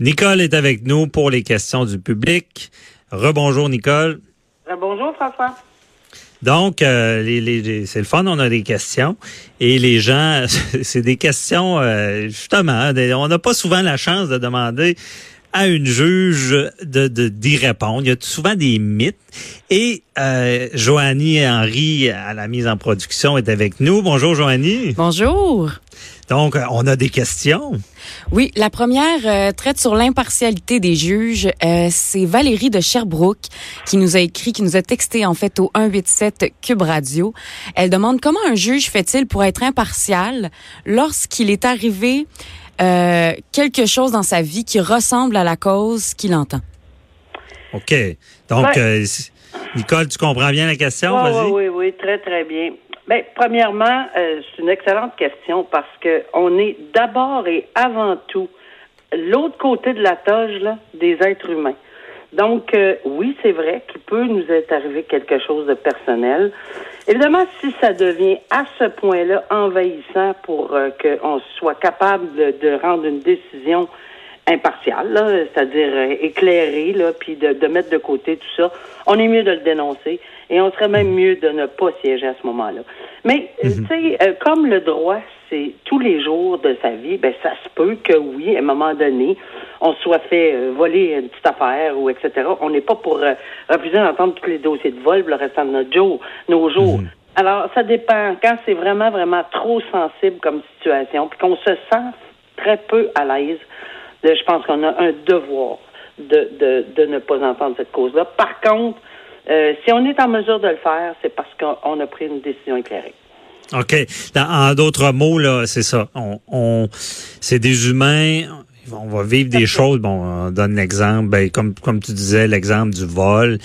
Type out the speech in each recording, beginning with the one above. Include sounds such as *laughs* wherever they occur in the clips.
Nicole est avec nous pour les questions du public. Rebonjour, Nicole. Bonjour, François. Donc, euh, les, c'est le fun, on a des questions. Et les gens, *laughs* c'est des questions, euh, justement, on n'a pas souvent la chance de demander à une juge de d'y répondre. Il y a souvent des mythes. Et euh, Joanie Henry, à la mise en production, est avec nous. Bonjour, Joanie. Bonjour. Donc, euh, on a des questions. Oui, la première euh, traite sur l'impartialité des juges. Euh, c'est Valérie de Sherbrooke qui nous a écrit, qui nous a texté en fait au 187 Cube Radio. Elle demande comment un juge fait-il pour être impartial lorsqu'il est arrivé quelque chose dans sa vie qui ressemble à la cause qu'il entend. OK. Donc, Nicole, tu comprends bien la question? Oui, oui, oui, très, très bien. Bien, premièrement, euh, c'est une excellente question parce que on est d'abord et avant tout l'autre côté de la toge là, des êtres humains. Donc, euh, oui, c'est vrai qu'il peut nous être arrivé quelque chose de personnel. Évidemment, si ça devient à ce point-là envahissant pour euh, qu'on soit capable de, de, rendre une décision impartiale, c'est-à-dire éclairée, là, puis de, de mettre de côté tout ça, on est mieux de le dénoncer et on serait même mieux de ne pas siéger à ce moment-là. Mais, euh, mhm. tu sais, euh, comme le droit, c'est tous les jours de sa vie, ben ça se peut que oui, à un moment donné, on soit fait euh, voler une petite affaire ou etc. On n'est pas pour refuser d'entendre tous les dossiers de vol le restant de notre jour, nos jours. Mhm. Alors, ça dépend. Quand c'est vraiment, vraiment trop sensible comme situation, puis qu'on se sent très peu à l'aise, je pense qu'on a un devoir de, de, de ne pas entendre cette cause-là. Par contre, euh, si on est en mesure de le faire, c'est parce qu'on a pris une décision éclairée. OK. en d'autres mots, là, c'est ça. On, c'est des humains. On va vivre des *laughs* choses. Bon, on donne l'exemple, ben, comme, comme tu disais, l'exemple du vol.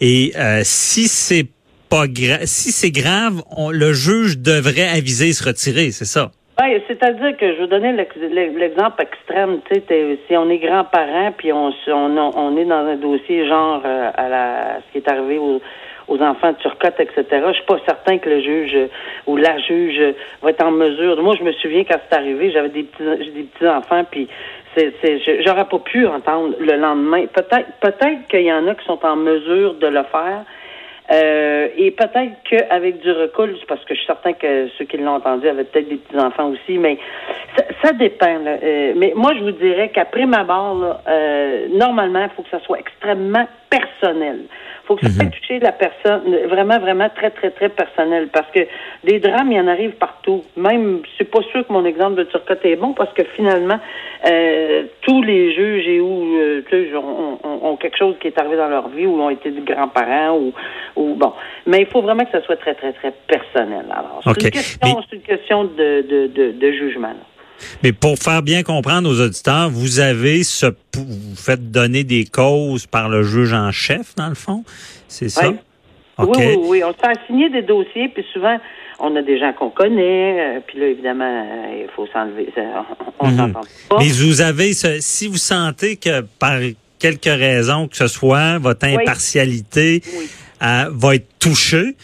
Et euh, si c'est pas grave, si c'est grave, le juge devrait aviser et se retirer, c'est ça? Oui, c'est-à-dire que je veux donner l'exemple extrême. Tu sais, si on est grands-parents puis on, on, on est dans un dossier genre euh, à la ce qui est arrivé aux, aux enfants de Turcotte, etc. Je suis pas certain que le juge ou la juge va être en mesure. Moi, je me souviens quand c'est arrivé, j'avais des petits des petits enfants puis c'est, j'aurais pas pu entendre le lendemain. Peut-être peut-être qu'il y en a qui sont en mesure de le faire euh, et peut-être qu'avec du recul, parce que je suis certain que ceux qui l'ont entendu avaient peut-être des petits-enfants aussi, mais ça, ça dépend. Là. Euh, mais moi, je vous dirais qu'après ma barre, euh, normalement, il faut que ça soit extrêmement personnel faut que ça mm toucher la personne, vraiment, vraiment très, très, très personnel. Parce que des drames, il y en arrive partout. Même, c'est pas sûr que mon exemple de Turcotte est bon, parce que finalement, euh, tous les juges et où, euh, tu sais, ont, quelque chose qui est arrivé dans leur vie, ou ont été des grands-parents, ou, ou bon. Mais il faut vraiment que ça soit très, très, très personnel. Alors, c'est une question, c'est une question de, de, de, de jugement. Mais pour faire bien comprendre aux auditeurs, vous avez ce, vous faites donner des causes par le juge en chef, dans le fond, c'est ça? Oui, oui, oui, On se fait assigner des dossiers, puis souvent, on a des gens qu'on connaît, euh, puis là, évidemment, euh, il faut s'enlever. *laughs* On pas. Mais vous avez, si vous sentez que par quelque raison que ce soit, votre impartialité euh, va être touchée,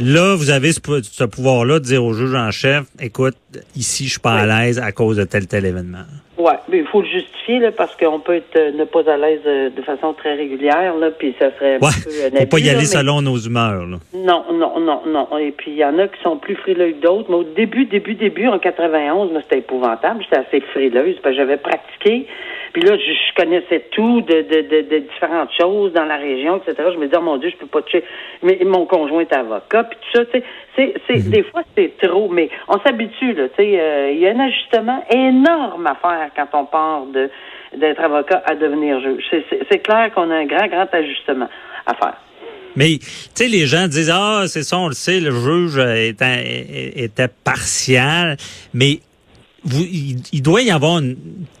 Là, vous avez ce, pouvoir-là de dire au juge en chef, écoute, ici, je suis pas à l'aise à cause de tel tel événement. Oui, mais il faut le justifier là, parce qu'on peut être euh, ne pas à l'aise euh, de façon très régulière, là, puis ça serait un peu un faut pas y aller selon nos humeurs. Là. Non, non, non, non. Et puis il y en a qui sont plus frileux que d'autres. Mais au début, début, début, en 91, c'était épouvantable. J'étais assez frileuse parce que j'avais pratiqué. Puis là, je, connaissais tout de, de, de, différentes choses dans la région, etc. Je me disais, oh mon Dieu, je peux pas toucher. Mais mon conjoint est avocat, puis tout ça, tu sais. C'est, c'est, mhm. Des fois, c'est trop, mais on s'habitue, là. Tu sais, euh, il y a un ajustement énorme à faire quand on part de d'être avocat à devenir juge. C'est, c'est, clair qu'on a un grand, grand ajustement à faire. Mais, tu sais, les gens disent, ah, c'est ça, on le sait, le juge était, était partial, mais vous, il, doit y avoir une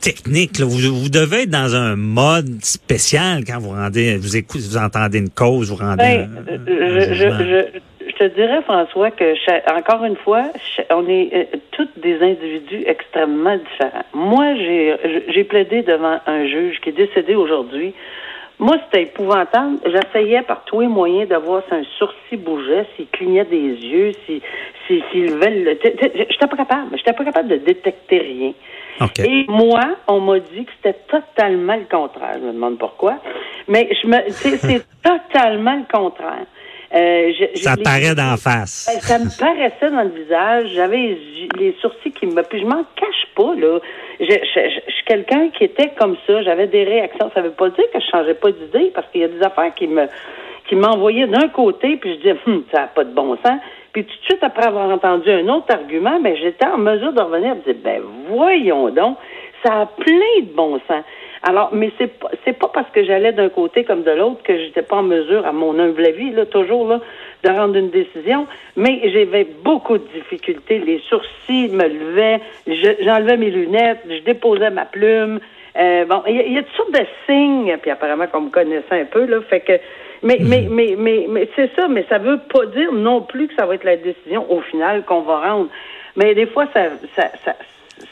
technique. Vous, vous, devez être dans un mode spécial quand vous rendez, vous écoutez, vous entendez une cause, vous rendez. Ben, je, je, je, te dirais, François, que encore une fois, on est euh, toutes des individus extrêmement différents. Moi, j'ai plaidé devant un juge qui est décédé aujourd'hui moi, c'était épouvantable. J'essayais par tous les moyens de voir si un sourcil bougeait, s'il clignait des yeux, s'il si, si, levait le... J'étais pas capable. J'étais pas capable de détecter rien. Et moi, on m'a dit que c'était totalement le contraire. Je me demande pourquoi. Mais je me, c'est *laughs* totalement le contraire. Euh, ça paraît d'en face. Ben, ça me paraissait dans le visage. J'avais les sourcils qui me. Puis je m'en cache pas, là. Je, suis quelqu'un qui était comme ça. J'avais des réactions. Ça veut pas dire que je changeais pas d'idée parce qu'il y a des affaires qui me qui m'envoyaient d'un côté, puis je disais, hum, ça n'a pas de bon sens. Puis tout de suite après avoir entendu un autre argument, ben j'étais en mesure de revenir et de dire, ben voyons donc, ça a plein de bon sens. Alors, mais c'est pas c'est pas parce que j'allais d'un côté comme de l'autre que j'étais pas en mesure, à mon humble avis, là, toujours là, de rendre une décision. Mais j'avais beaucoup de difficultés. Les sourcils me levaient, j'enlevais mes lunettes, je déposais ma plume. Euh, bon, il y, a toutes sortes de signes, puis apparemment qu'on me connaissait un peu, là, fait que mais, mhm. mais, mais, mais, mais c'est ça, mais ça veut pas dire non plus que ça va être la décision au final qu'on va rendre. Mais des fois, ça, ça, ça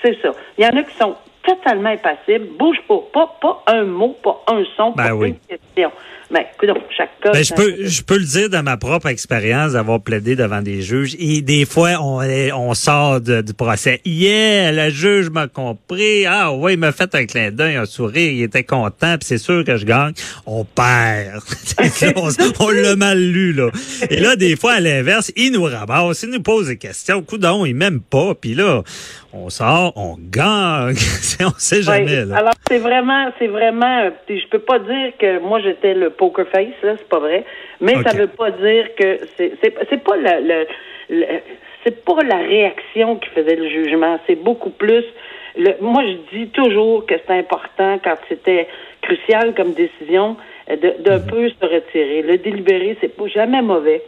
c'est ça. Il y en a qui sont totalement impassible, bouge pas, pas, pas un mot, pas un son, ben pas une question. Mais écoute, chaque cas. Ben, je peux, je peux le dire de ma propre expérience d'avoir plaidé devant des juges. Et des fois, on, on sort du procès. Yeah, le juge m'a compris. Ah oui, il m'a fait un clin d'œil, un sourire, il était content, puis c'est sûr que je gagne. On perd. *laughs* on, l'a mal lu, là. Et là, des fois, à l'inverse, il nous ramasse, il nous pose des questions. Coudon, il m'aime pas. Puis là, on sort, on gagne. *laughs* on sait jamais. Là. Alors c'est vraiment, c'est vraiment. Je peux pas dire que moi j'étais le poker face, là, c'est pas vrai. Mais ça veut pas dire que c'est, c'est, c'est pas le, le, c'est pas la réaction qui faisait le jugement. C'est beaucoup plus. Le, moi, je dis toujours que c'est important quand c'était crucial comme décision de, d'un mhm. peu se retirer. Le délibéré, c'est pas jamais mauvais.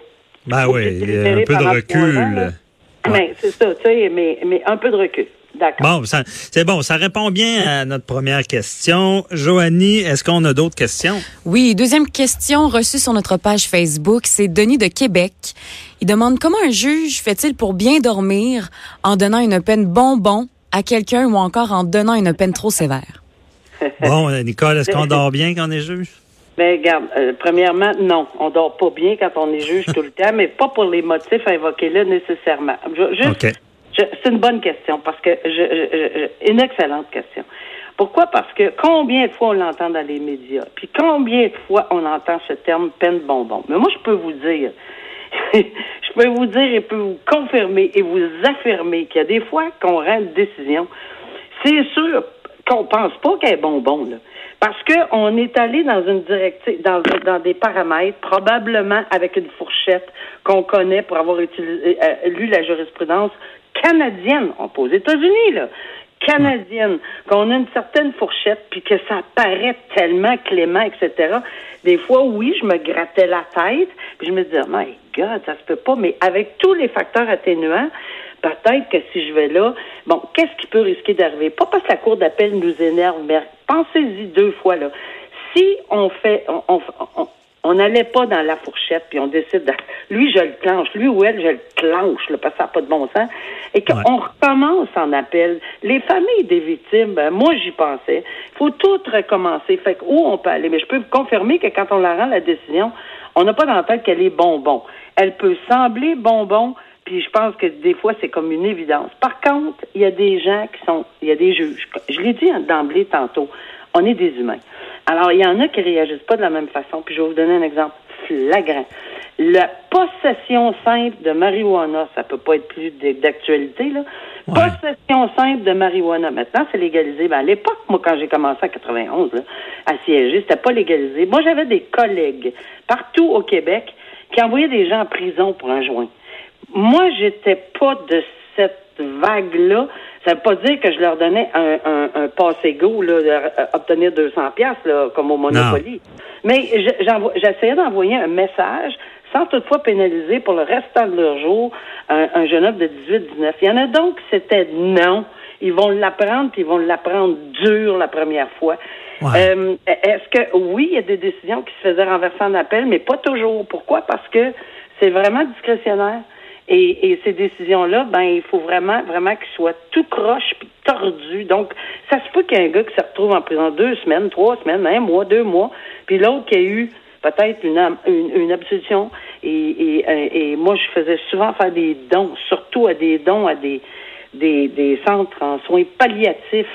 Ben oui, un peu de recul. Mais c'est ça, tu sais, mais, mais un peu de recul. D'accord. Bon, c'est bon, ça répond bien à notre première question. Joanie, est-ce qu'on a d'autres questions? Oui, deuxième question reçue sur notre page Facebook, c'est Denis de Québec. Il demande comment un juge fait-il pour bien dormir en donnant une peine bonbon à quelqu'un ou encore en donnant une peine trop sévère? bon, Nicole, est-ce qu'on *laughs* dort bien quand on est juge? Ben, regarde, euh, premièrement, non, on dort pas bien quand on est juge tout le temps, mais pas pour les motifs invoqués là nécessairement. Juste, c'est une bonne question parce que je, une excellente question. Pourquoi? Parce que combien de fois on l'entend dans les médias, puis combien de fois on entend ce terme peine bonbon. Mais moi, je peux vous dire, *laughs* je peux vous dire et peux vous confirmer et vous affirmer qu'il y a des fois qu'on rend une décision. C'est sûr qu'on pense pas qu'elle est bonbon, là. Parce qu'on est allé dans une directive, dans, dans, des paramètres, probablement avec une fourchette qu'on connaît pour avoir utilisé, euh, lu la jurisprudence canadienne, on pas aux États-Unis, là, canadienne, qu'on a une certaine fourchette, puis que ça paraît tellement clément, etc. Des fois, oui, je me grattais la tête, puis je me disais, my God, ça se peut pas, mais avec tous les facteurs atténuants, peut-être que si je vais là, bon, qu'est-ce qui peut risquer d'arriver? Pas parce que la Cour d'appel nous énerve, mais pensez-y deux fois, là. Si on fait, on, n'allait pas dans la fourchette, puis on décide, de, lui, je le clenche, lui ou elle, je le clenche, là, parce que ça n'a pas de bon sens, et qu'on recommence en appel. Les familles des victimes, ben, moi, j'y pensais. Il faut tout recommencer. Fait que, où on peut aller? Mais je peux vous confirmer que quand on la rend, la décision, on n'a pas dans la tête qu'elle est bonbon. Elle peut sembler bonbon, puis je pense que des fois, c'est comme une évidence. Par contre, il y a des gens qui sont, il y a des juges. Je l'ai dit d'emblée tantôt, on est des humains. Alors, il y en a qui réagissent pas de la même façon. Puis je vais vous donner un exemple flagrant. La possession simple de marijuana, ça peut pas être plus d'actualité, là. Possession simple de marijuana. Maintenant, c'est légalisé. Ben, à l'époque, moi, quand j'ai commencé en 91, là, à siéger, c'était pas légalisé. Moi, j'avais des collègues partout au Québec qui envoyaient des gens en prison pour un joint. Moi, j'étais pas de cette vague-là. Ça veut pas dire que je leur donnais un, un, un passe-égo, là, d'obtenir 200 pièces là, comme au Monopoly. Mais j'essayais d'envoyer un message sans toutefois pénaliser pour le restant de leur jour un, jeune homme de 18-19. Il y en a donc c'était non. Ils vont l'apprendre, puis ils vont l'apprendre dur la première fois. Euh, est-ce que oui, il y a des décisions qui se faisaient renverser en appel, mais pas toujours. Pourquoi? Parce que c'est vraiment discrétionnaire. Et, ces décisions-là, ben, il faut vraiment, vraiment qu'ils soient tout croche puis tordus. Donc, ça se peut qu'il y ait un gars qui se retrouve en prison deux semaines, trois semaines, un mois, deux mois, puis l'autre qui a eu peut-être une, une, absolution. Et, et, et, moi, je faisais souvent faire des dons, surtout à des dons à des des, des centres en soins palliatifs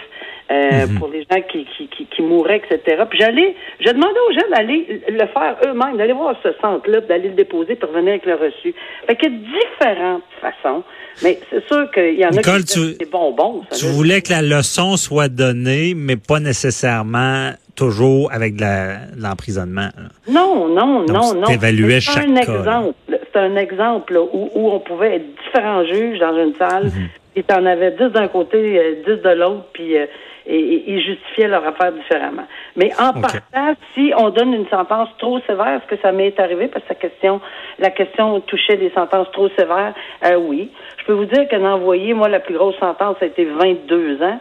euh, Mhm. pour les gens qui, qui, qui, qui mouraient, etc. Puis j'allais, je demandais aux gens d'aller le faire eux-mêmes, d'aller voir ce centre-là, puis d'aller le déposer pour revenir avec le reçu. Fait qu'il y a différentes façons, mais c'est sûr qu'il y en Nicole, a qui tu- des bonbons. ça Tu voulais que la leçon soit donnée, mais pas nécessairement toujours avec de l'emprisonnement. Non, non, Donc, non, non. t'évaluais Mais chaque C'est un cas, exemple. C'est un exemple là, où, où on pouvait être différents juges dans une salle, Mhm. Et t'en avais dix d'un côté, euh, dix de l'autre, puis euh, et- ils justifiaient leur affaire différemment. Mais en partant, si on donne une sentence trop sévère, est-ce que ça m'est arrivé? Parce que la question, la question touchait des sentences trop sévères. Euh, oui. Je peux vous dire qu'en envoyé, moi, la plus grosse sentence a été 22 ans.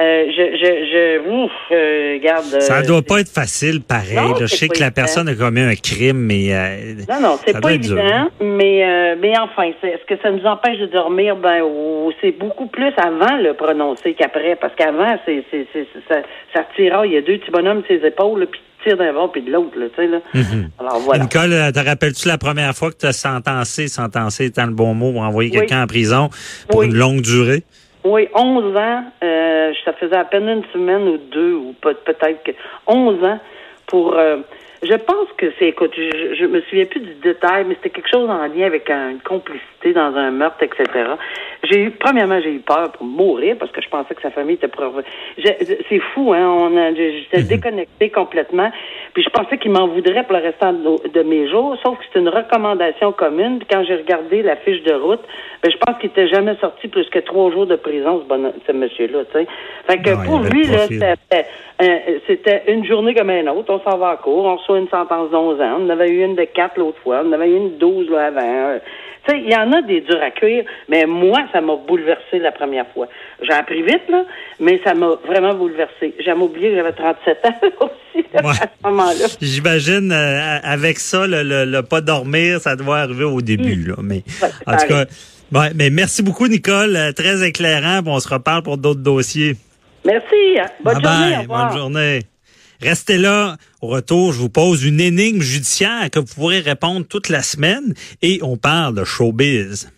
Euh, je, je, je, ouf, euh, regarde. Ça euh, doit pas être facile, pareil. Non, là. Je sais que la personne a commis un crime, mais euh, Non, non, c'est pas évident, mais euh, mais enfin, c'est- est-ce que ça nous empêche de dormir? Ben, c'est beaucoup plus avant le prononcer qu'après, parce qu'avant, c'est c'est c'est ça, ça tira, il y a deux petits bonhommes sur ses épaules, puis tu tires d'un bord puis de l'autre, là, tu sais là. Mhm. Alors voilà. Nicole, te rappelles-tu la première fois que tu as sentencé, sentencé étant le bon mot, envoyer Oui. quelqu'un en prison pour Oui. une longue durée? Oui, 11 ans, euh, ça faisait à peine une semaine ou deux, ou peut- peut-être que 11 ans pour... euh, je pense que c'est, écoute, je, je me souviens plus du détail, mais c'était quelque chose en lien avec un- une complicité dans un meurtre, etc. J'ai eu, premièrement, j'ai eu peur pour mourir parce que je pensais que sa famille était pour... C'est fou, hein, on a, j'étais déconnecté complètement, puis je pensais qu'il m'en voudrait pour le restant de, mes jours, sauf que c'est une recommandation commune, puis quand j'ai regardé la fiche de route, ben, je pense qu'il était jamais sorti plus que trois jours de prison, ce, bon, ce monsieur-là, tu sais. Fait que Non, pour lui, là, c'était, euh, c'était une journée comme une autre. On s'en va à court, on reçoit une sentence d'11 ans. On en avait eu une de quatre l'autre fois. On en avait eu une de 12 là, avant. Euh, Tu sais, il y en a des durs à cuire, mais moi, ça m'a bouleversé la première fois. J'ai appris vite, là, mais ça m'a vraiment bouleversé. J'ai oublié que j'avais 37 ans *laughs* aussi là, Ouais. à ce moment-là. J'imagine, euh, avec ça, le, le- le pas dormir, ça doit arriver au début. Là, mais Ouais, en tout cas, ouais, mais merci beaucoup, Nicole. euh, Très éclairant. On se reparle pour d'autres dossiers. Merci. hein. Bonne Bye journée. bye, au revoir. bonne journée. Restez là. Au retour, je vous pose une énigme judiciaire que vous pourrez répondre toute la semaine et on parle de showbiz.